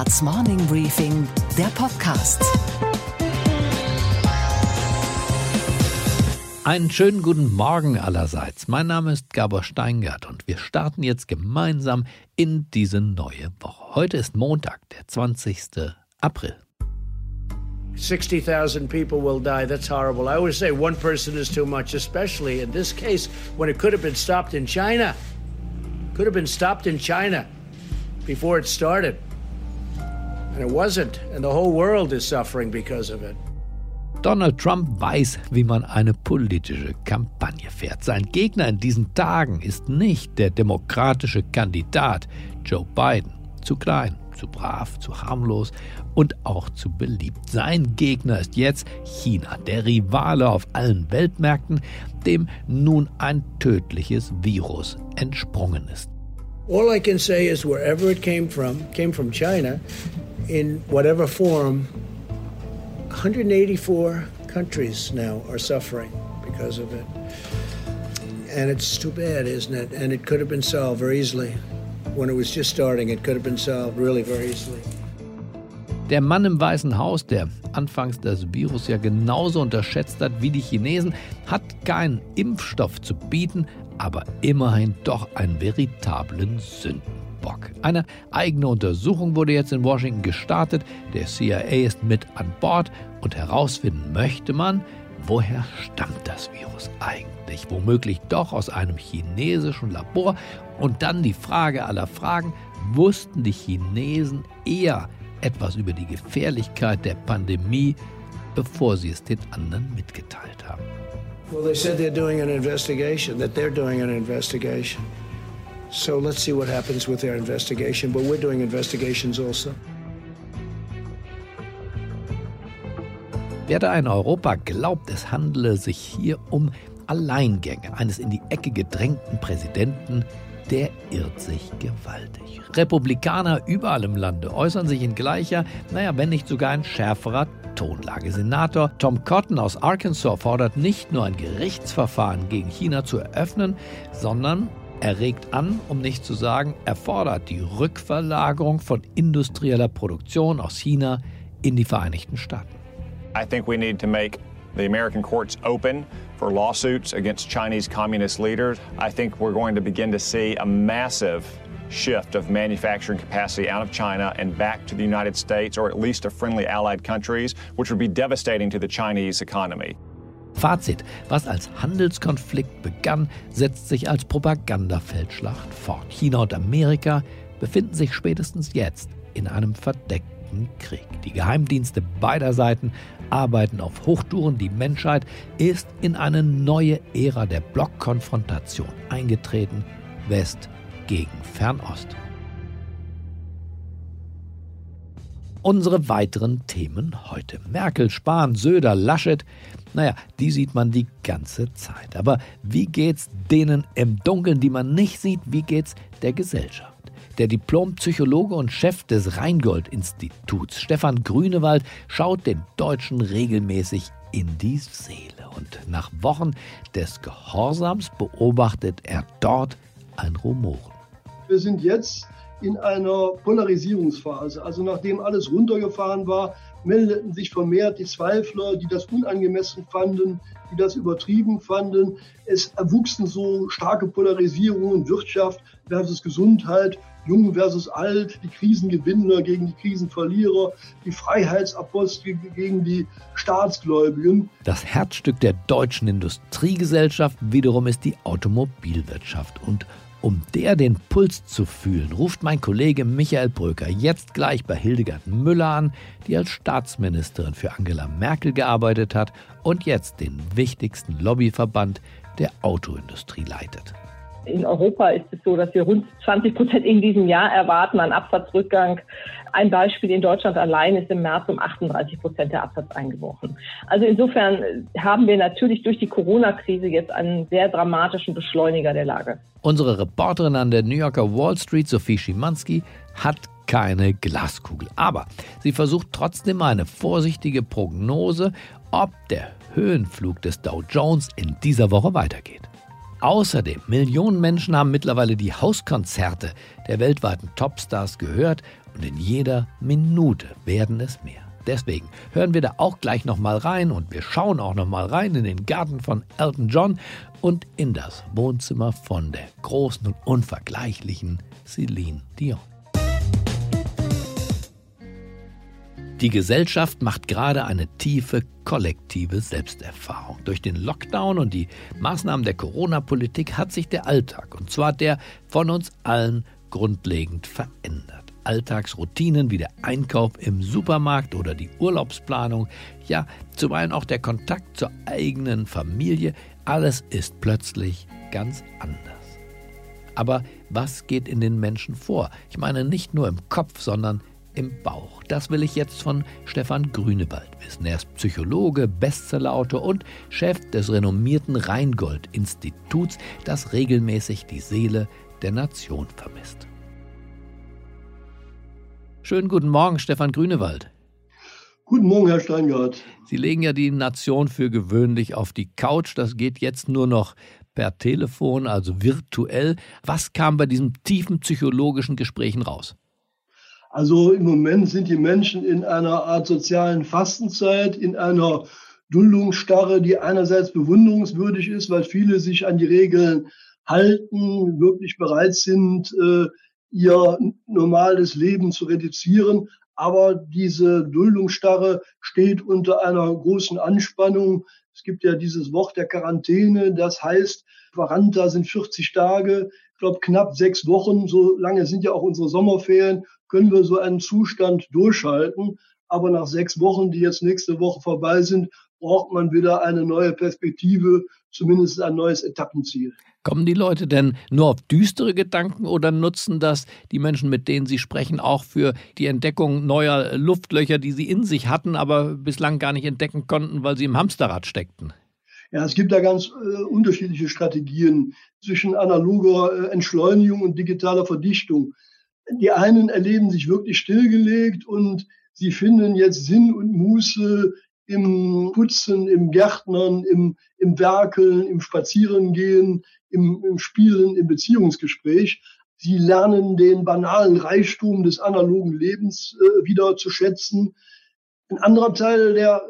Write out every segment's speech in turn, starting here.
Handelsblatts Morning Briefing, der Podcast. Einen schönen guten Morgen allerseits. Mein Name ist Gabor Steingart und wir starten jetzt gemeinsam in diese neue Woche. Heute ist Montag, der 20. April. 60,000 people will die. That's horrible. I always say one person is too much, especially in this case when it could have been stopped in China. Could have been stopped in China before it started. And it wasn't. And the whole world is suffering because of it. Donald Trump weiß, wie man eine politische Kampagne fährt. Sein Gegner in diesen Tagen ist nicht der demokratische Kandidat Joe Biden. Zu klein, zu brav, zu harmlos und auch zu beliebt. Sein Gegner ist jetzt China, der Rivale auf allen Weltmärkten, dem nun ein tödliches Virus entsprungen ist. All I can say is wherever it came from, came from China, in whatever form, 184 countries now are suffering because of it. And it's too bad, isn't it? And it could have been solved very easily. When it was just starting, it could have been solved really very easily. Der Mann im Weißen Haus, der anfangs das Virus ja genauso unterschätzt hat wie die Chinesen, hat keinen Impfstoff zu bieten, aber immerhin doch einen veritablen Sündenbock. Eine eigene Untersuchung wurde jetzt in Washington gestartet, der CIA ist mit an Bord und herausfinden möchte man, woher stammt das Virus eigentlich? Womöglich doch aus einem chinesischen Labor. Und dann die Frage aller Fragen, wussten die Chinesen eher etwas über die Gefährlichkeit der Pandemie, bevor sie es den anderen mitgeteilt haben? Well, they said they're doing an investigation, that they're doing an investigation. So let's see what happens with their investigation, but we're doing investigations also. Wer da in Europa glaubt, es handele sich hier um Alleingänge eines in die Ecke gedrängten Präsidenten, der irrt sich gewaltig. Republikaner überall im Lande äußern sich in gleicher, naja, wenn nicht sogar in schärferer Tonlage. Senator Tom Cotton aus Arkansas fordert nicht nur ein Gerichtsverfahren gegen China zu eröffnen, sondern er regt an, um nicht zu sagen, er fordert die Rückverlagerung von industrieller Produktion aus China in die Vereinigten Staaten. I think we need to make the American courts open for lawsuits against Chinese communist leaders. I think we're going to begin to see a massive shift of manufacturing capacity out of China and back to the United States or at least to friendly allied countries, which would be devastating to the Chinese economy. Fazit, was als Handelskonflikt begann, setzt sich als Propagandafeldschlacht fort. China und Amerika befinden sich spätestens jetzt in einem verdeckten Krieg. Die Geheimdienste beider Seiten arbeiten auf Hochtouren. Die Menschheit ist in eine neue Ära der Blockkonfrontation eingetreten. West gegen Fernost. Unsere weiteren Themen heute. Merkel, Spahn, Söder, Laschet. Naja, die sieht man die ganze Zeit. Aber wie geht's denen im Dunkeln, die man nicht sieht? Wie geht's der Gesellschaft? Der Diplompsychologe und Chef des Rheingold-Instituts, Stefan Grünewald, schaut den Deutschen regelmäßig in die Seele. Und nach Wochen des Gehorsams beobachtet er dort ein Rumoren. Wir sind jetzt in einer Polarisierungsphase. Also nachdem alles runtergefahren war, meldeten sich vermehrt die Zweifler, die das unangemessen fanden, die das übertrieben fanden. Es erwuchsen so starke Polarisierungen, Wirtschaft versus Gesundheit, Jung versus Alt, die Krisengewinner gegen die Krisenverlierer, die Freiheitsapostel gegen die Staatsgläubigen. Das Herzstück der deutschen Industriegesellschaft wiederum ist die Automobilwirtschaft. Und um der den Puls zu fühlen, ruft mein Kollege Michael Bröker jetzt gleich bei Hildegard Müller an, die als Staatsministerin für Angela Merkel gearbeitet hat und jetzt den wichtigsten Lobbyverband der Autoindustrie leitet. In Europa ist es so, dass wir rund 20 Prozent in diesem Jahr erwarten an Absatzrückgang. Ein Beispiel in Deutschland allein ist im März um 38 Prozent der Absatz eingebrochen. Also insofern haben wir natürlich durch die Corona-Krise jetzt einen sehr dramatischen Beschleuniger der Lage. Unsere Reporterin an der New Yorker Wall Street, Sophie Schimanski, hat keine Glaskugel. Aber sie versucht trotzdem eine vorsichtige Prognose, ob der Höhenflug des Dow Jones in dieser Woche weitergeht. Außerdem, Millionen Menschen haben mittlerweile die Hauskonzerte der weltweiten Topstars gehört und in jeder Minute werden es mehr. Deswegen hören wir da auch gleich nochmal rein und wir schauen auch nochmal rein in den Garten von Elton John und in das Wohnzimmer von der großen und unvergleichlichen Celine Dion. Die Gesellschaft macht gerade eine tiefe kollektive Selbsterfahrung. Durch den Lockdown und die Maßnahmen der Corona-Politik hat sich der Alltag, und zwar der von uns allen, grundlegend verändert. Alltagsroutinen wie der Einkauf im Supermarkt oder die Urlaubsplanung, ja, zuweilen auch der Kontakt zur eigenen Familie, alles ist plötzlich ganz anders. Aber was geht in den Menschen vor? Ich meine nicht nur im Kopf, sondern im Bauch. Das will ich jetzt von Stefan Grünewald wissen. Er ist Psychologe, Bestsellerautor und Chef des renommierten Rheingold-Instituts, das regelmäßig die Seele der Nation vermisst. Schönen guten Morgen, Stefan Grünewald. Guten Morgen, Herr Steingart. Sie legen ja die Nation für gewöhnlich auf die Couch. Das geht jetzt nur noch per Telefon, also virtuell. Was kam bei diesen tiefen psychologischen Gesprächen raus? Also im Moment sind die Menschen in einer Art sozialen Fastenzeit, in einer Duldungsstarre, die einerseits bewunderungswürdig ist, weil viele sich an die Regeln halten, wirklich bereit sind, äh, ihr normales Leben zu reduzieren. Aber diese Duldungsstarre steht unter einer großen Anspannung. Es gibt ja dieses Wort der Quarantäne, das heißt, Quaranta sind 40 Tage, ich glaube knapp sechs Wochen, so lange sind ja auch unsere Sommerferien können wir so einen Zustand durchhalten. Aber nach sechs Wochen, die jetzt nächste Woche vorbei sind, braucht man wieder eine neue Perspektive, zumindest ein neues Etappenziel. Kommen die Leute denn nur auf düstere Gedanken oder nutzen das die Menschen, mit denen sie sprechen, auch für die Entdeckung neuer Luftlöcher, die sie in sich hatten, aber bislang gar nicht entdecken konnten, weil sie im Hamsterrad steckten? Ja, es gibt da ganz äh, unterschiedliche Strategien zwischen analoger äh, Entschleunigung und digitaler Verdichtung die einen erleben sich wirklich stillgelegt und sie finden jetzt Sinn und Muße im Putzen, im Gärtnern, im, im Werkeln, im Spazierengehen, im, im Spielen, im Beziehungsgespräch. Sie lernen den banalen Reichtum des analogen Lebens äh, wieder zu schätzen. Ein anderer Teil der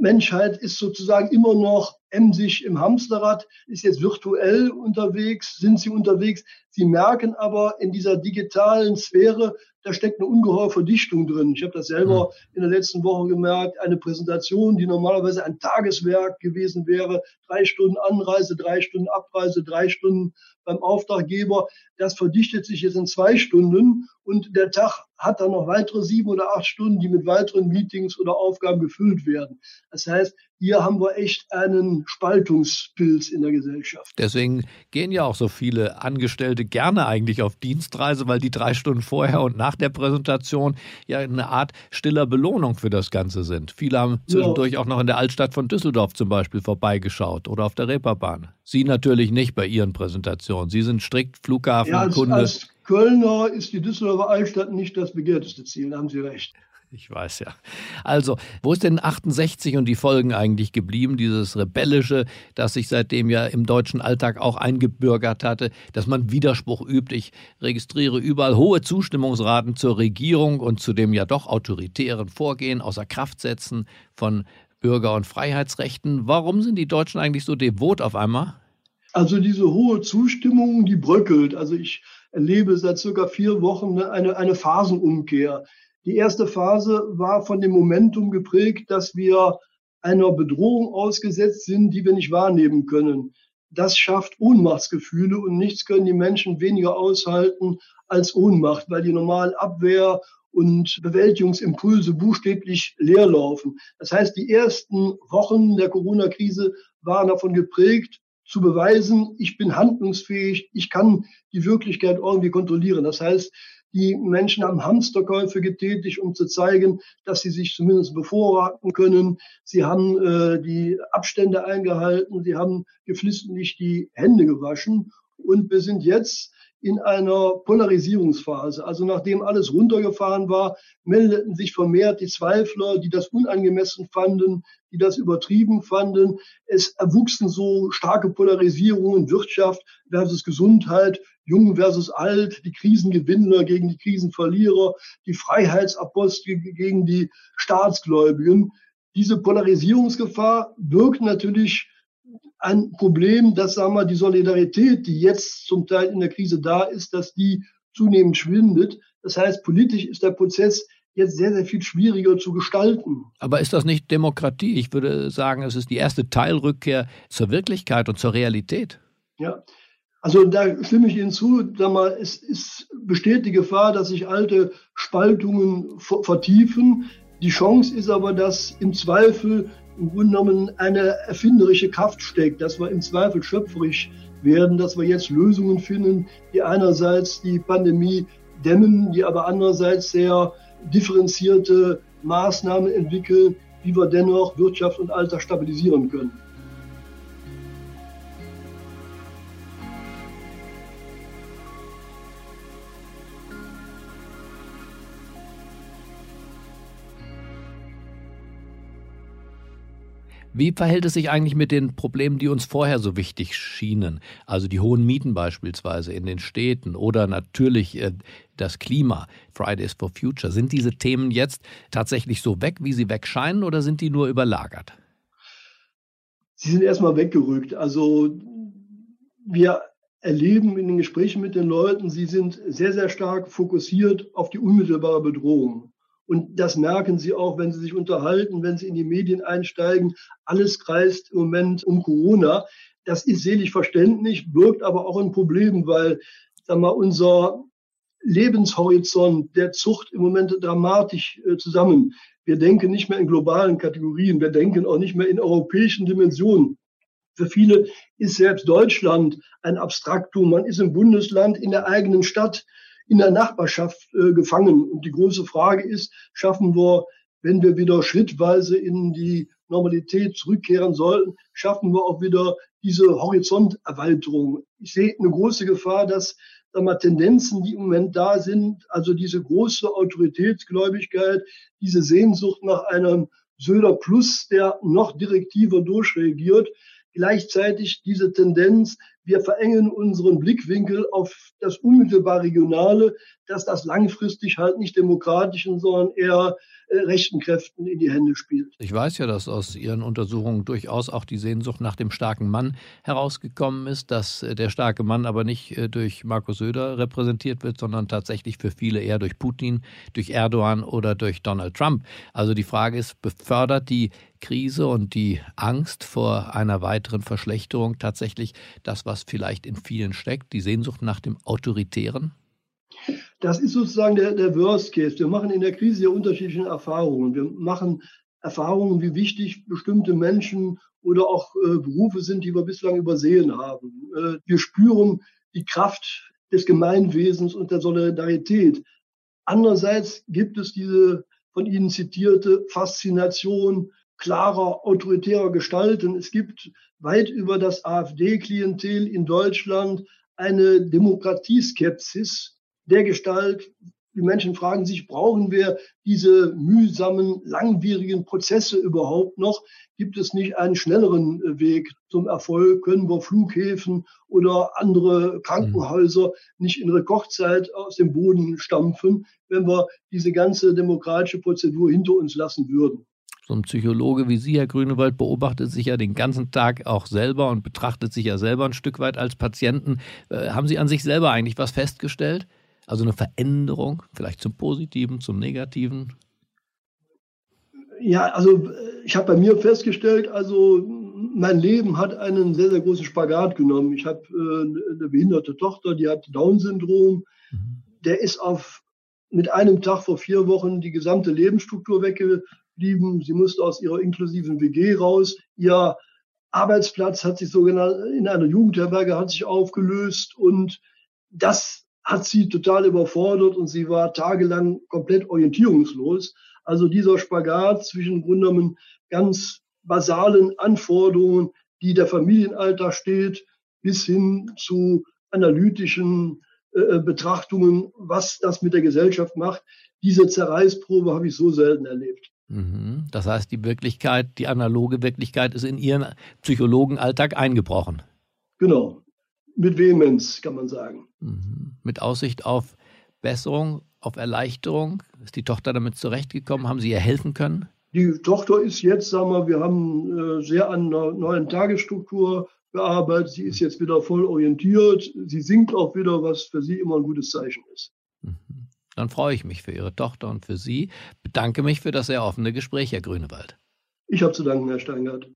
Menschheit ist sozusagen immer noch emsig im Hamsterrad, ist jetzt virtuell unterwegs, sind sie unterwegs. Sie merken aber in dieser digitalen Sphäre, da steckt eine ungeheure Verdichtung drin. Ich habe das selber hm. in der letzten Woche gemerkt. Eine Präsentation, die normalerweise ein Tageswerk gewesen wäre, drei Stunden Anreise, drei Stunden Abreise, drei Stunden beim Auftraggeber, das verdichtet sich jetzt in zwei Stunden und der Tag hat dann noch weitere sieben oder acht Stunden, die mit weiteren Meetings oder Aufgaben gefüllt werden. Das heißt, hier haben wir echt einen Spaltungspilz in der Gesellschaft. Deswegen gehen ja auch so viele Angestellte gerne eigentlich auf Dienstreise, weil die drei Stunden vorher und nach der Präsentation ja eine Art stiller Belohnung für das Ganze sind. Viele haben zwischendurch ja. auch noch in der Altstadt von Düsseldorf zum Beispiel vorbeigeschaut oder auf der Reeperbahn. Sie natürlich nicht bei Ihren Präsentationen. Sie sind strikt Flughafenkunde. Ja, als, als Kölner ist die Düsseldorfer Altstadt nicht das begehrteste Ziel, da haben Sie recht. Ich weiß ja. Also, wo ist denn 68 und die Folgen eigentlich geblieben? Dieses Rebellische, das sich seitdem ja im deutschen Alltag auch eingebürgert hatte, dass man Widerspruch übt. Ich registriere überall hohe Zustimmungsraten zur Regierung und zu dem ja doch autoritären Vorgehen außer Kraft setzen von Bürger- und Freiheitsrechten. Warum sind die Deutschen eigentlich so devot auf einmal? Also diese hohe Zustimmung, die bröckelt. Also ich erlebe seit circa vier Wochen eine, eine Phasenumkehr. Die erste Phase war von dem Momentum geprägt, dass wir einer Bedrohung ausgesetzt sind, die wir nicht wahrnehmen können. Das schafft Ohnmachtsgefühle und nichts können die Menschen weniger aushalten als Ohnmacht, weil die normalen Abwehr und Bewältigungsimpulse buchstäblich leerlaufen. Das heißt, die ersten Wochen der Corona-Krise waren davon geprägt, zu beweisen, ich bin handlungsfähig, ich kann die Wirklichkeit irgendwie kontrollieren. Das heißt, die Menschen haben Hamsterkäufe getätigt, um zu zeigen, dass sie sich zumindest bevorraten können. Sie haben äh, die Abstände eingehalten, sie haben geflissentlich die Hände gewaschen. Und wir sind jetzt in einer Polarisierungsphase. Also nachdem alles runtergefahren war, meldeten sich vermehrt die Zweifler, die das unangemessen fanden, die das übertrieben fanden. Es erwuchsen so starke Polarisierungen, Wirtschaft versus Gesundheit, Jung versus Alt, die Krisengewinner gegen die Krisenverlierer, die Freiheitsapostel gegen die Staatsgläubigen. Diese Polarisierungsgefahr birgt natürlich ein Problem, dass sagen wir, die Solidarität, die jetzt zum Teil in der Krise da ist, dass die zunehmend schwindet. Das heißt, politisch ist der Prozess jetzt sehr, sehr viel schwieriger zu gestalten. Aber ist das nicht Demokratie? Ich würde sagen, es ist die erste Teilrückkehr zur Wirklichkeit und zur Realität. Ja, also da stimme ich Ihnen zu. Sag mal, es ist, besteht die Gefahr, dass sich alte Spaltungen vertiefen. Die Chance ist aber, dass im Zweifel im Grunde genommen eine erfinderische Kraft steckt, dass wir im Zweifel schöpferisch werden, dass wir jetzt Lösungen finden, die einerseits die Pandemie dämmen, die aber andererseits sehr differenzierte Maßnahmen entwickeln, wie wir dennoch Wirtschaft und Alter stabilisieren können. Wie verhält es sich eigentlich mit den Problemen, die uns vorher so wichtig schienen? Also die hohen Mieten beispielsweise in den Städten oder natürlich äh, das Klima, Fridays for Future. Sind diese Themen jetzt tatsächlich so weg, wie sie wegscheinen oder sind die nur überlagert? Sie sind erstmal weggerückt. Also wir erleben in den Gesprächen mit den Leuten, sie sind sehr, sehr stark fokussiert auf die unmittelbare Bedrohung. Und das merken Sie auch, wenn Sie sich unterhalten, wenn Sie in die Medien einsteigen. Alles kreist im Moment um Corona. Das ist selig verständlich, birgt aber auch ein Problem, weil sag mal, unser Lebenshorizont, der Zucht im Moment dramatisch äh, zusammen. Wir denken nicht mehr in globalen Kategorien, wir denken auch nicht mehr in europäischen Dimensionen. Für viele ist selbst Deutschland ein Abstraktum. Man ist im Bundesland, in der eigenen Stadt in der Nachbarschaft äh, gefangen. Und die große Frage ist, schaffen wir, wenn wir wieder schrittweise in die Normalität zurückkehren sollten, schaffen wir auch wieder diese Horizonterweiterung. Ich sehe eine große Gefahr, dass wir, Tendenzen, die im Moment da sind, also diese große Autoritätsgläubigkeit, diese Sehnsucht nach einem Söder Plus, der noch direktiver durchregiert, gleichzeitig diese Tendenz, wir verengen unseren Blickwinkel auf das unmittelbar Regionale, dass das langfristig halt nicht demokratischen, sondern eher äh, rechten Kräften in die Hände spielt. Ich weiß ja, dass aus Ihren Untersuchungen durchaus auch die Sehnsucht nach dem starken Mann herausgekommen ist, dass äh, der starke Mann aber nicht äh, durch Markus Söder repräsentiert wird, sondern tatsächlich für viele eher durch Putin, durch Erdogan oder durch Donald Trump. Also die Frage ist, befördert die Krise und die Angst vor einer weiteren Verschlechterung tatsächlich das, was vielleicht in vielen steckt, die Sehnsucht nach dem Autoritären? Das ist sozusagen der, der Worst Case. Wir machen in der Krise ja unterschiedliche Erfahrungen. Wir machen Erfahrungen, wie wichtig bestimmte Menschen oder auch äh, Berufe sind, die wir bislang übersehen haben. Äh, wir spüren die Kraft des Gemeinwesens und der Solidarität. Andererseits gibt es diese von Ihnen zitierte Faszination klarer, autoritärer Gestalten. Es gibt weit über das AfD-Klientel in Deutschland eine Demokratieskepsis der Gestalt, die Menschen fragen sich, brauchen wir diese mühsamen, langwierigen Prozesse überhaupt noch? Gibt es nicht einen schnelleren Weg zum Erfolg? Können wir Flughäfen oder andere Krankenhäuser nicht in Rekordzeit aus dem Boden stampfen, wenn wir diese ganze demokratische Prozedur hinter uns lassen würden? So ein Psychologe wie Sie, Herr Grünewald, beobachtet sich ja den ganzen Tag auch selber und betrachtet sich ja selber ein Stück weit als Patienten. Äh, haben Sie an sich selber eigentlich was festgestellt? Also eine Veränderung, vielleicht zum Positiven, zum Negativen? Ja, also äh, ich habe bei mir festgestellt, also mein Leben hat einen sehr, sehr großen Spagat genommen. Ich habe äh, eine behinderte Tochter, die hat Down-Syndrom. Mhm. Der ist auf mit einem Tag vor vier Wochen die gesamte Lebensstruktur wegge geblieben. Sie musste aus ihrer inklusiven WG raus. Ihr Arbeitsplatz hat sich sogar in einer Jugendherberge hat sich aufgelöst und das hat sie total überfordert und sie war tagelang komplett orientierungslos. Also dieser Spagat zwischen Grundnamen ganz basalen Anforderungen, die der Familienalter steht, bis hin zu analytischen äh, Betrachtungen, was das mit der Gesellschaft macht. Diese Zerreißprobe habe ich so selten erlebt. Mhm. Das heißt, die Wirklichkeit, die analoge Wirklichkeit ist in Ihren Psychologenalltag eingebrochen. Genau. Mit Vehemenz, kann man sagen. Mhm. Mit Aussicht auf Besserung, auf Erleichterung. Ist die Tochter damit zurechtgekommen? Haben Sie ihr helfen können? Die Tochter ist jetzt, sagen wir, wir haben äh, sehr an einer neuen Tagesstruktur gearbeitet. Sie ist jetzt wieder voll orientiert. Sie singt auch wieder, was für sie immer ein gutes Zeichen ist. Mhm. Dann freue ich mich für Ihre Tochter und für Sie. Bedanke mich für das sehr offene Gespräch, Herr Grünewald. Ich habe zu danken, Herr Steingart.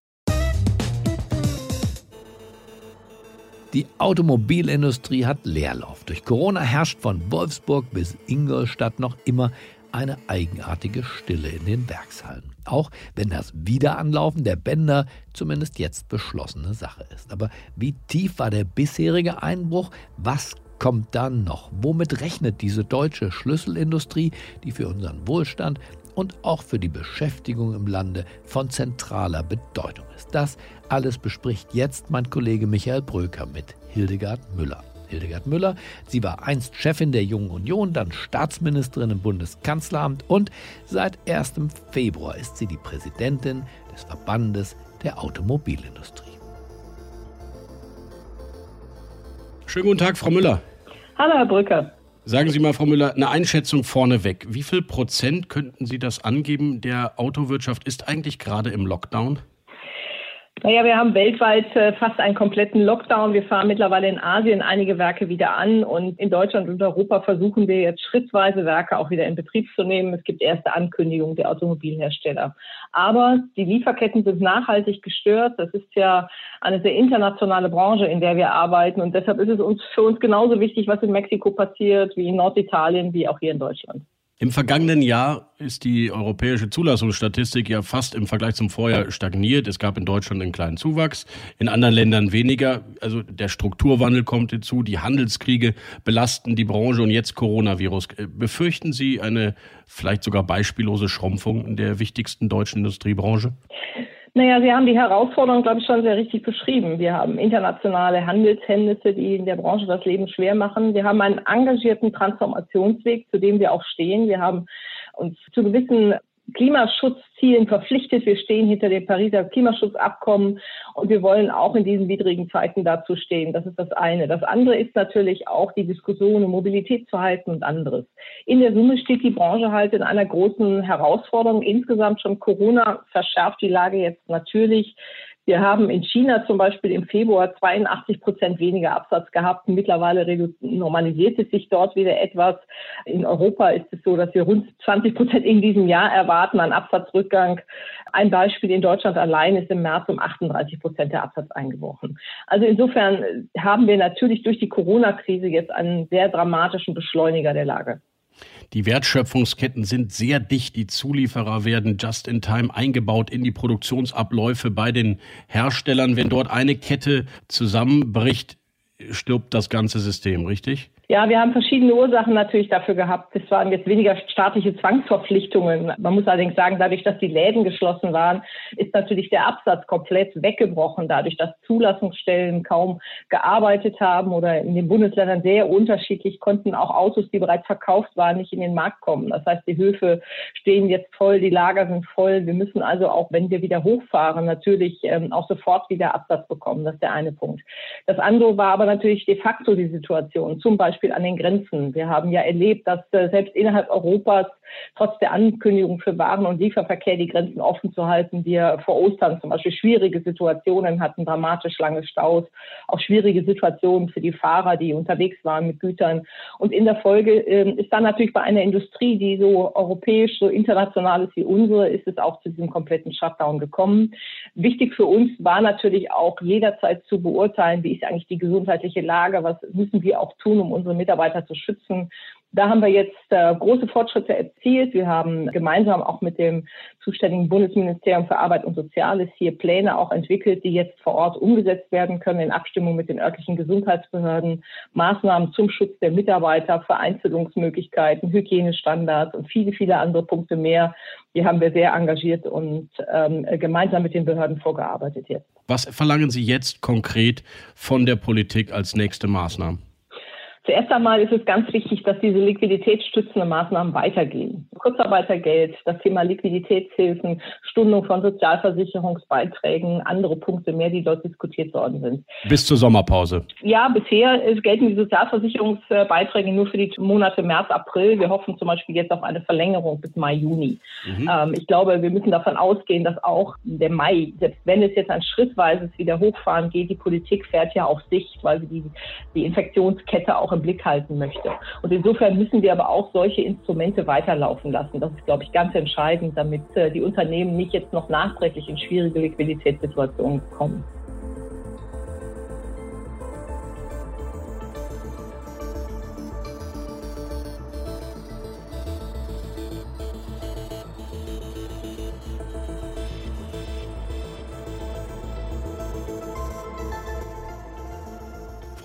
Die Automobilindustrie hat Leerlauf. Durch Corona herrscht von Wolfsburg bis Ingolstadt noch immer eine eigenartige Stille in den Werkshallen. Auch wenn das Wiederanlaufen der Bänder zumindest jetzt beschlossene Sache ist. Aber wie tief war der bisherige Einbruch? Was kommt dann noch? Womit rechnet diese deutsche Schlüsselindustrie, die für unseren Wohlstand und auch für die Beschäftigung im Lande von zentraler Bedeutung ist? Das alles bespricht jetzt mein Kollege Michael Bröker mit Hildegard Müller. Hildegard Müller, sie war einst Chefin der Jungen Union, dann Staatsministerin im Bundeskanzleramt und seit 1. Februar ist sie die Präsidentin des Verbandes der Automobilindustrie. Schönen guten Tag, Frau Müller. Hallo, Herr Brücker. Sagen Sie mal, Frau Müller, eine Einschätzung vorneweg. Wie viel Prozent könnten Sie das angeben, der Autowirtschaft ist eigentlich gerade im Lockdown? Naja, wir haben weltweit äh, fast einen kompletten Lockdown. Wir fahren mittlerweile in Asien einige Werke wieder an und in Deutschland und Europa versuchen wir jetzt schrittweise Werke auch wieder in Betrieb zu nehmen. Es gibt erste Ankündigungen der Automobilhersteller. Aber die Lieferketten sind nachhaltig gestört. Das ist ja eine sehr internationale Branche, in der wir arbeiten und deshalb ist es uns für uns genauso wichtig, was in Mexiko passiert, wie in Norditalien, wie auch hier in Deutschland. Im vergangenen Jahr ist die europäische Zulassungsstatistik ja fast im Vergleich zum Vorjahr stagniert. Es gab in Deutschland einen kleinen Zuwachs, in anderen Ländern weniger. Also der Strukturwandel kommt hinzu, die Handelskriege belasten die Branche und jetzt Coronavirus. Äh, befürchten Sie eine vielleicht sogar beispiellose Schrumpfung in der wichtigsten deutschen Industriebranche? Naja, Sie haben die Herausforderung, glaube ich, schon sehr richtig beschrieben. Wir haben internationale Handelshemmnisse, die in der Branche das Leben schwer machen. Wir haben einen engagierten Transformationsweg, zu dem wir auch stehen. Wir haben uns zu gewissen Klimaschutzzielen verpflichtet. Wir stehen hinter dem Pariser Klimaschutzabkommen und wir wollen auch in diesen widrigen Zeiten dazu stehen. Das ist das eine. Das andere ist natürlich auch die Diskussion um Mobilitätsverhalten und anderes. In der Summe steht die Branche halt in einer großen Herausforderung. Insgesamt schon Corona verschärft die Lage jetzt natürlich. Wir haben in China zum Beispiel im Februar 82 Prozent weniger Absatz gehabt. Mittlerweile normalisiert es sich dort wieder etwas. In Europa ist es so, dass wir rund 20 Prozent in diesem Jahr erwarten an Absatzrückgang. Ein Beispiel in Deutschland allein ist im März um 38 Prozent der Absatz eingebrochen. Also insofern haben wir natürlich durch die Corona-Krise jetzt einen sehr dramatischen Beschleuniger der Lage. Die Wertschöpfungsketten sind sehr dicht. Die Zulieferer werden just in time eingebaut in die Produktionsabläufe bei den Herstellern. Wenn dort eine Kette zusammenbricht, stirbt das ganze System, richtig? Ja, wir haben verschiedene Ursachen natürlich dafür gehabt. Das waren jetzt weniger staatliche Zwangsverpflichtungen. Man muss allerdings sagen, dadurch, dass die Läden geschlossen waren, ist natürlich der Absatz komplett weggebrochen, dadurch, dass Zulassungsstellen kaum gearbeitet haben oder in den Bundesländern sehr unterschiedlich konnten auch Autos, die bereits verkauft waren, nicht in den Markt kommen. Das heißt, die Höfe stehen jetzt voll, die Lager sind voll. Wir müssen also auch, wenn wir wieder hochfahren, natürlich ähm, auch sofort wieder Absatz bekommen. Das ist der eine Punkt. Das andere war aber natürlich de facto die Situation. Zum Beispiel Beispiel an den Grenzen. Wir haben ja erlebt, dass äh, selbst innerhalb Europas trotz der Ankündigung für Waren- und Lieferverkehr die Grenzen offen zu halten, wir vor Ostern zum Beispiel schwierige Situationen hatten, dramatisch lange Staus, auch schwierige Situationen für die Fahrer, die unterwegs waren mit Gütern. Und in der Folge äh, ist dann natürlich bei einer Industrie, die so europäisch, so international ist wie unsere, ist es auch zu diesem kompletten Shutdown gekommen. Wichtig für uns war natürlich auch jederzeit zu beurteilen, wie ist eigentlich die gesundheitliche Lage, was müssen wir auch tun, um unsere Mitarbeiter zu schützen. Da haben wir jetzt äh, große Fortschritte erzielt. Wir haben gemeinsam auch mit dem zuständigen Bundesministerium für Arbeit und Soziales hier Pläne auch entwickelt, die jetzt vor Ort umgesetzt werden können in Abstimmung mit den örtlichen Gesundheitsbehörden. Maßnahmen zum Schutz der Mitarbeiter, Vereinzelungsmöglichkeiten, Hygienestandards und viele, viele andere Punkte mehr. Die haben wir sehr engagiert und ähm, gemeinsam mit den Behörden vorgearbeitet jetzt. Was verlangen Sie jetzt konkret von der Politik als nächste Maßnahmen? Zuerst einmal ist es ganz wichtig, dass diese liquiditätsstützenden Maßnahmen weitergehen. Kurzarbeitergeld, das Thema Liquiditätshilfen, Stundung von Sozialversicherungsbeiträgen, andere Punkte mehr, die dort diskutiert worden sind. Bis zur Sommerpause. Ja, bisher gelten die Sozialversicherungsbeiträge nur für die Monate März, April. Wir hoffen zum Beispiel jetzt auf eine Verlängerung bis Mai, Juni. Mhm. Ähm, ich glaube, wir müssen davon ausgehen, dass auch der Mai, selbst wenn es jetzt ein schrittweises wieder hochfahren geht, die Politik fährt ja auf Sicht, weil sie die, die Infektionskette auch im Blick halten möchte. Und insofern müssen wir aber auch solche Instrumente weiterlaufen lassen. Das ist, glaube ich, ganz entscheidend, damit äh, die Unternehmen nicht jetzt noch nachträglich in schwierige Liquiditätssituationen kommen.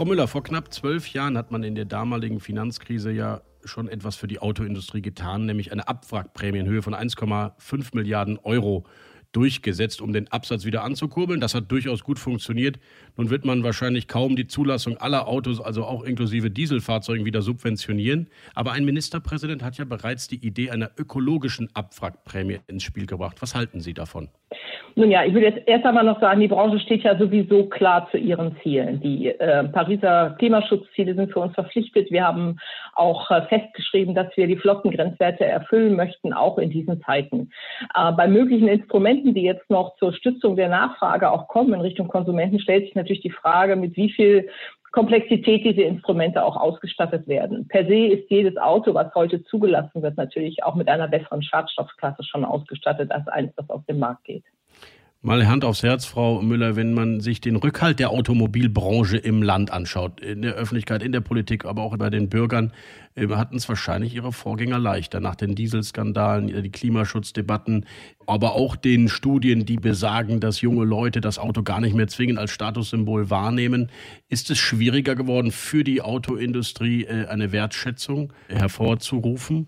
Frau Müller, vor knapp zwölf Jahren hat man in der damaligen Finanzkrise ja schon etwas für die Autoindustrie getan, nämlich eine Abwrackprämie in Höhe von 1,5 Milliarden Euro durchgesetzt, um den Absatz wieder anzukurbeln. Das hat durchaus gut funktioniert. Nun wird man wahrscheinlich kaum die Zulassung aller Autos, also auch inklusive Dieselfahrzeugen, wieder subventionieren. Aber ein Ministerpräsident hat ja bereits die Idee einer ökologischen Abwrackprämie ins Spiel gebracht. Was halten Sie davon? Nun ja, ich würde jetzt erst einmal noch sagen, die Branche steht ja sowieso klar zu ihren Zielen. Die äh, Pariser Klimaschutzziele sind für uns verpflichtet. Wir haben auch äh, festgeschrieben, dass wir die Flottengrenzwerte erfüllen möchten, auch in diesen Zeiten. Äh, bei möglichen Instrumenten, die jetzt noch zur Stützung der Nachfrage auch kommen in Richtung Konsumenten, stellt sich natürlich die Frage, mit wie viel Komplexität diese Instrumente auch ausgestattet werden. Per se ist jedes Auto, was heute zugelassen wird, natürlich auch mit einer besseren Schadstoffklasse schon ausgestattet als eins, das auf den Markt geht. Mal Hand aufs Herz, Frau Müller, wenn man sich den Rückhalt der Automobilbranche im Land anschaut, in der Öffentlichkeit, in der Politik, aber auch bei den Bürgern, äh, hatten es wahrscheinlich ihre Vorgänger leichter nach den Dieselskandalen, die Klimaschutzdebatten, aber auch den Studien, die besagen, dass junge Leute das Auto gar nicht mehr zwingend als Statussymbol wahrnehmen. Ist es schwieriger geworden für die Autoindustrie, äh, eine Wertschätzung hervorzurufen?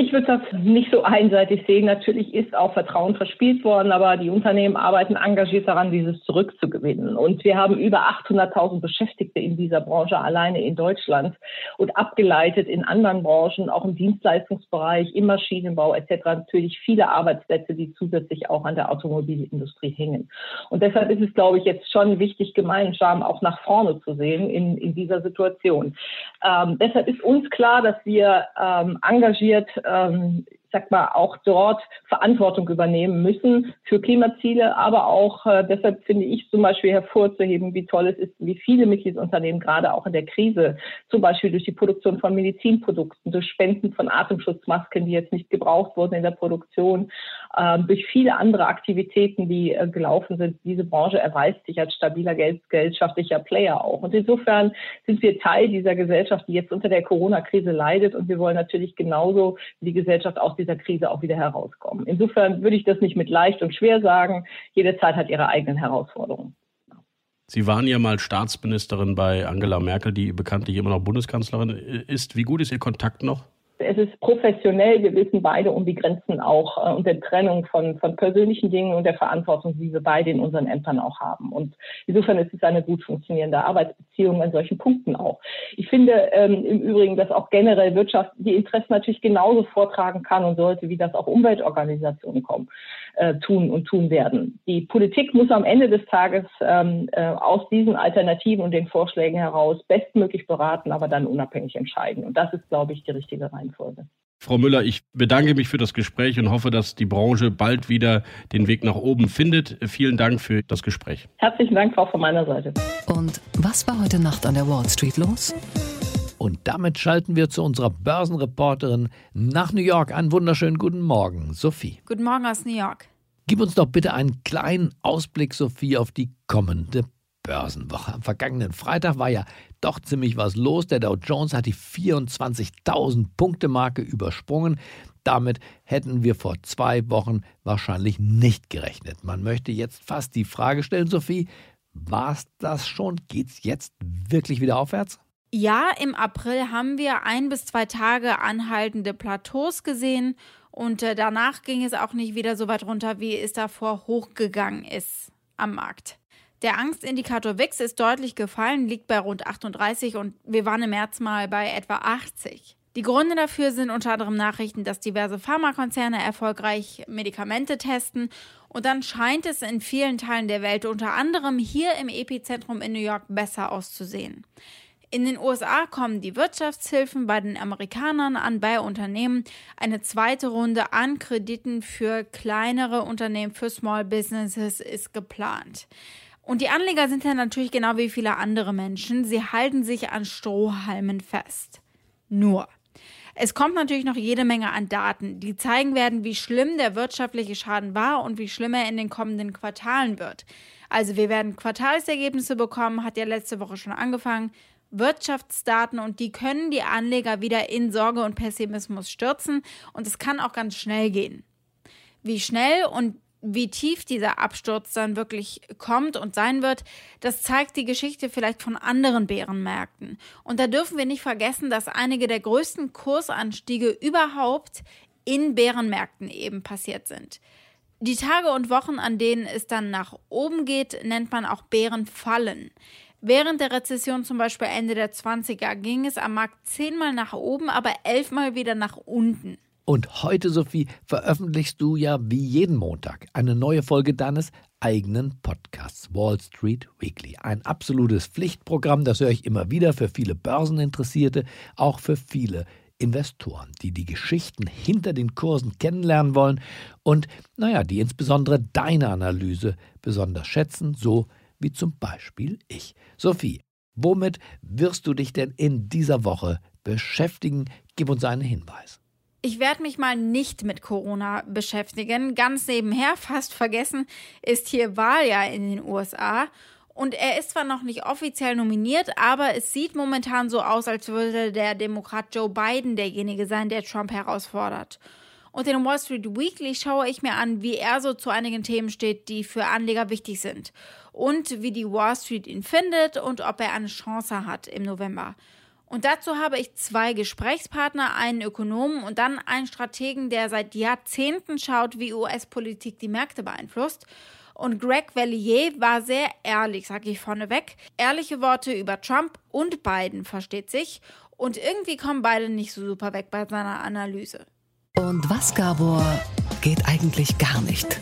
Ich würde das nicht so einseitig sehen. Natürlich ist auch Vertrauen verspielt worden, aber die Unternehmen arbeiten engagiert daran, dieses zurückzugewinnen. Und wir haben über 800.000 Beschäftigte in dieser Branche alleine in Deutschland und abgeleitet in anderen Branchen, auch im Dienstleistungsbereich, im Maschinenbau etc. natürlich viele Arbeitsplätze, die zusätzlich auch an der Automobilindustrie hängen. Und deshalb ist es, glaube ich, jetzt schon wichtig, gemeinsam auch nach vorne zu sehen in, in dieser Situation. Ähm, deshalb ist uns klar, dass wir ähm, engagiert ähm, sag mal, auch dort Verantwortung übernehmen müssen für Klimaziele, aber auch äh, deshalb finde ich zum Beispiel hervorzuheben, wie toll es ist, wie viele Mitgliedsunternehmen gerade auch in der Krise, zum Beispiel durch die Produktion von Medizinprodukten, durch Spenden von Atemschutzmasken, die jetzt nicht gebraucht wurden in der Produktion, durch viele andere Aktivitäten, die äh, gelaufen sind. Diese Branche erweist sich als stabiler gesellschaftlicher Player auch. Und insofern sind wir Teil dieser Gesellschaft, die jetzt unter der Corona-Krise leidet. Und wir wollen natürlich genauso wie die Gesellschaft aus dieser Krise auch wieder herauskommen. Insofern würde ich das nicht mit leicht und schwer sagen. Jede Zeit hat ihre eigenen Herausforderungen. Sie waren ja mal Staatsministerin bei Angela Merkel, die bekanntlich immer noch Bundeskanzlerin ist. Wie gut ist Ihr Kontakt noch? Es ist professionell. Wir wissen beide um die Grenzen auch äh, und der Trennung von, von persönlichen Dingen und der Verantwortung, die wir beide in unseren Ämtern auch haben. Und insofern ist es eine gut funktionierende Arbeitsbeziehung an solchen Punkten auch. Ich finde ähm, im Übrigen, dass auch generell Wirtschaft die Interessen natürlich genauso vortragen kann und sollte, wie das auch Umweltorganisationen kommen, äh, tun und tun werden. Die Politik muss am Ende des Tages ähm, äh, aus diesen Alternativen und den Vorschlägen heraus bestmöglich beraten, aber dann unabhängig entscheiden. Und das ist, glaube ich, die richtige Reihenfolge. Reihenfolge. Frau Müller, ich bedanke mich für das Gespräch und hoffe, dass die Branche bald wieder den Weg nach oben findet. Vielen Dank für das Gespräch. Herzlichen Dank auch von meiner Seite. Und was war heute Nacht an der Wall Street los? Und damit schalten wir zu unserer Börsenreporterin nach New York. Einen wunderschönen guten Morgen, Sophie. Guten Morgen aus New York. Gib uns doch bitte einen kleinen Ausblick, Sophie, auf die kommende Börsenwoche. Am vergangenen Freitag war ja doch ziemlich was los. Der Dow Jones hat die 24.000 Punkte Marke übersprungen. Damit hätten wir vor zwei Wochen wahrscheinlich nicht gerechnet. Man möchte jetzt fast die Frage stellen, Sophie, war es das schon? Geht es jetzt wirklich wieder aufwärts? Ja, im April haben wir ein bis zwei Tage anhaltende Plateaus gesehen und äh, danach ging es auch nicht wieder so weit runter, wie es davor hochgegangen ist am Markt. Der Angstindikator WIX ist deutlich gefallen, liegt bei rund 38 und wir waren im März mal bei etwa 80. Die Gründe dafür sind unter anderem Nachrichten, dass diverse Pharmakonzerne erfolgreich Medikamente testen und dann scheint es in vielen Teilen der Welt, unter anderem hier im Epizentrum in New York, besser auszusehen. In den USA kommen die Wirtschaftshilfen bei den Amerikanern an, bei Unternehmen. Eine zweite Runde an Krediten für kleinere Unternehmen, für Small Businesses ist geplant. Und die Anleger sind ja natürlich genau wie viele andere Menschen. Sie halten sich an Strohhalmen fest. Nur. Es kommt natürlich noch jede Menge an Daten, die zeigen werden, wie schlimm der wirtschaftliche Schaden war und wie schlimm er in den kommenden Quartalen wird. Also wir werden Quartalsergebnisse bekommen, hat ja letzte Woche schon angefangen. Wirtschaftsdaten und die können die Anleger wieder in Sorge und Pessimismus stürzen und es kann auch ganz schnell gehen. Wie schnell und wie tief dieser Absturz dann wirklich kommt und sein wird, das zeigt die Geschichte vielleicht von anderen Bärenmärkten. Und da dürfen wir nicht vergessen, dass einige der größten Kursanstiege überhaupt in Bärenmärkten eben passiert sind. Die Tage und Wochen, an denen es dann nach oben geht, nennt man auch Bärenfallen. Während der Rezession zum Beispiel Ende der 20er ging es am Markt zehnmal nach oben, aber elfmal wieder nach unten. Und heute, Sophie, veröffentlichst du ja wie jeden Montag eine neue Folge deines eigenen Podcasts Wall Street Weekly. Ein absolutes Pflichtprogramm, das höre ich immer wieder für viele Börseninteressierte, auch für viele Investoren, die die Geschichten hinter den Kursen kennenlernen wollen und, naja, die insbesondere deine Analyse besonders schätzen, so wie zum Beispiel ich. Sophie, womit wirst du dich denn in dieser Woche beschäftigen? Gib uns einen Hinweis. Ich werde mich mal nicht mit Corona beschäftigen. Ganz nebenher, fast vergessen, ist hier Wahljahr in den USA. Und er ist zwar noch nicht offiziell nominiert, aber es sieht momentan so aus, als würde der Demokrat Joe Biden derjenige sein, der Trump herausfordert. Und in Wall Street Weekly schaue ich mir an, wie er so zu einigen Themen steht, die für Anleger wichtig sind. Und wie die Wall Street ihn findet und ob er eine Chance hat im November. Und dazu habe ich zwei Gesprächspartner, einen Ökonomen und dann einen Strategen, der seit Jahrzehnten schaut, wie US-Politik die Märkte beeinflusst. Und Greg Vallier war sehr ehrlich, sage ich vorneweg. Ehrliche Worte über Trump und Biden, versteht sich. Und irgendwie kommen beide nicht so super weg bei seiner Analyse. Und was, Gabor, geht eigentlich gar nicht?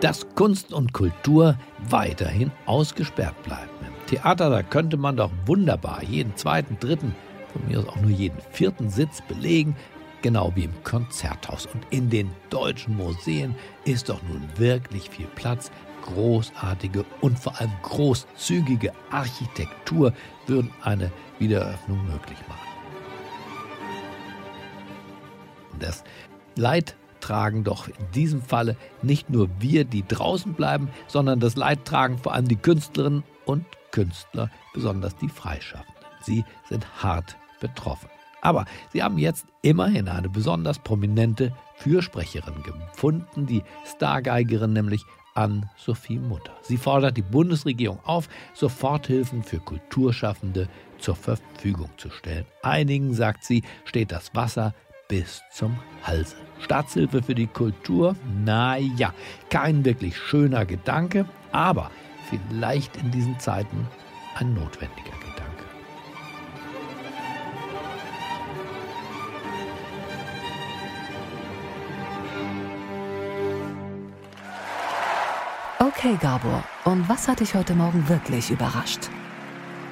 Dass Kunst und Kultur weiterhin ausgesperrt bleiben. Im Theater, da könnte man doch wunderbar jeden zweiten, dritten, von mir aus auch nur jeden vierten Sitz belegen, genau wie im Konzerthaus. Und in den deutschen Museen ist doch nun wirklich viel Platz. Großartige und vor allem großzügige Architektur würden eine Wiedereröffnung möglich machen. Das Leid tragen doch in diesem Falle nicht nur wir, die draußen bleiben, sondern das Leid tragen vor allem die Künstlerinnen und Künstler, besonders die Freischaffenden. Sie sind hart betroffen. Aber sie haben jetzt immerhin eine besonders prominente Fürsprecherin gefunden, die Stargeigerin nämlich Ann-Sophie Mutter. Sie fordert die Bundesregierung auf, Soforthilfen für Kulturschaffende zur Verfügung zu stellen. Einigen, sagt sie, steht das Wasser bis zum Halse. Staatshilfe für die Kultur? Naja, kein wirklich schöner Gedanke, aber vielleicht in diesen Zeiten ein notwendiger Gedanke. Okay, Gabor, und was hat dich heute Morgen wirklich überrascht?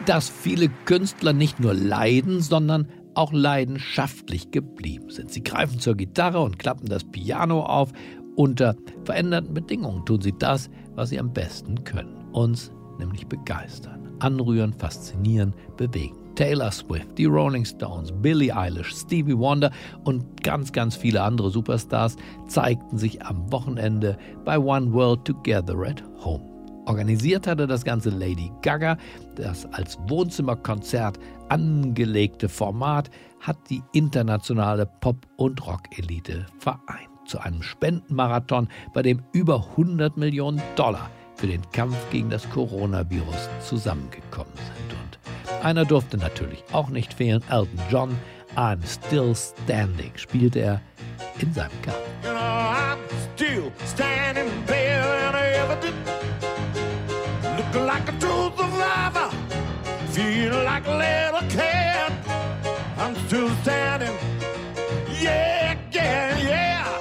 Dass viele Künstler nicht nur leiden, sondern auch leidenschaftlich geblieben sind. Sie greifen zur Gitarre und klappen das Piano auf. Unter veränderten Bedingungen tun sie das, was sie am besten können. Uns nämlich begeistern, anrühren, faszinieren, bewegen. Taylor Swift, die Rolling Stones, Billie Eilish, Stevie Wonder und ganz, ganz viele andere Superstars zeigten sich am Wochenende bei One World Together at Home. Organisiert hatte das Ganze Lady Gaga. Das als Wohnzimmerkonzert angelegte Format hat die internationale Pop- und Rock-Elite vereint. Zu einem Spendenmarathon, bei dem über 100 Millionen Dollar für den Kampf gegen das Coronavirus zusammengekommen sind. Und einer durfte natürlich auch nicht fehlen. Elton John, I'm Still Standing, spielte er in seinem Garten. You know, like a true survivor, feeling like a little cat. I'm still standing, yeah, yeah, yeah.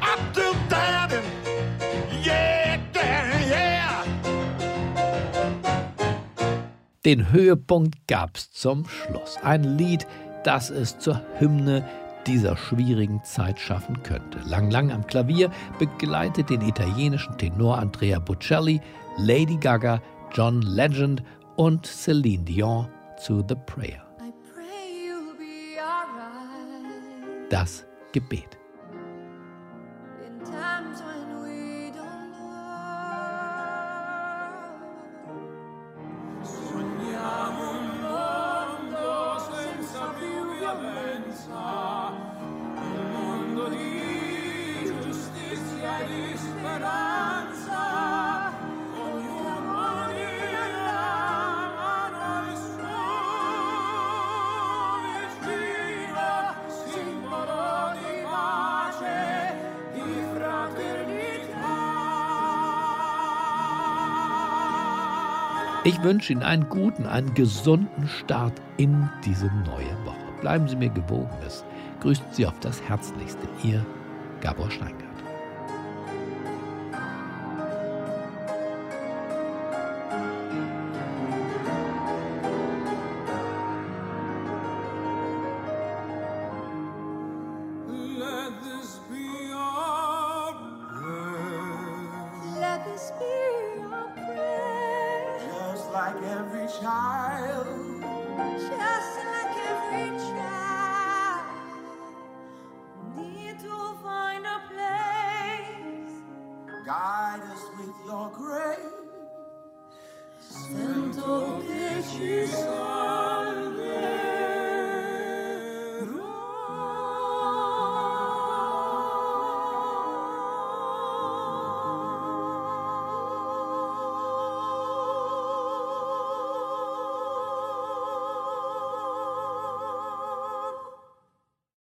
I'm still standing, yeah, yeah, yeah. Den Höhepunkt gab's zum Schluss. Ein Lied, das es zur Hymne dieser schwierigen Zeit schaffen könnte. Lang Lang am Klavier begleitet den italienischen Tenor Andrea Bocelli, Lady Gaga, John Legend und Celine Dion zu The Prayer. Das Gebet. Ich wünsche Ihnen einen guten, einen gesunden Start in diese neue Woche. Bleiben Sie mir gewogen. Es grüßt Sie auf das Herzlichste. Ihr Gabor Steingart.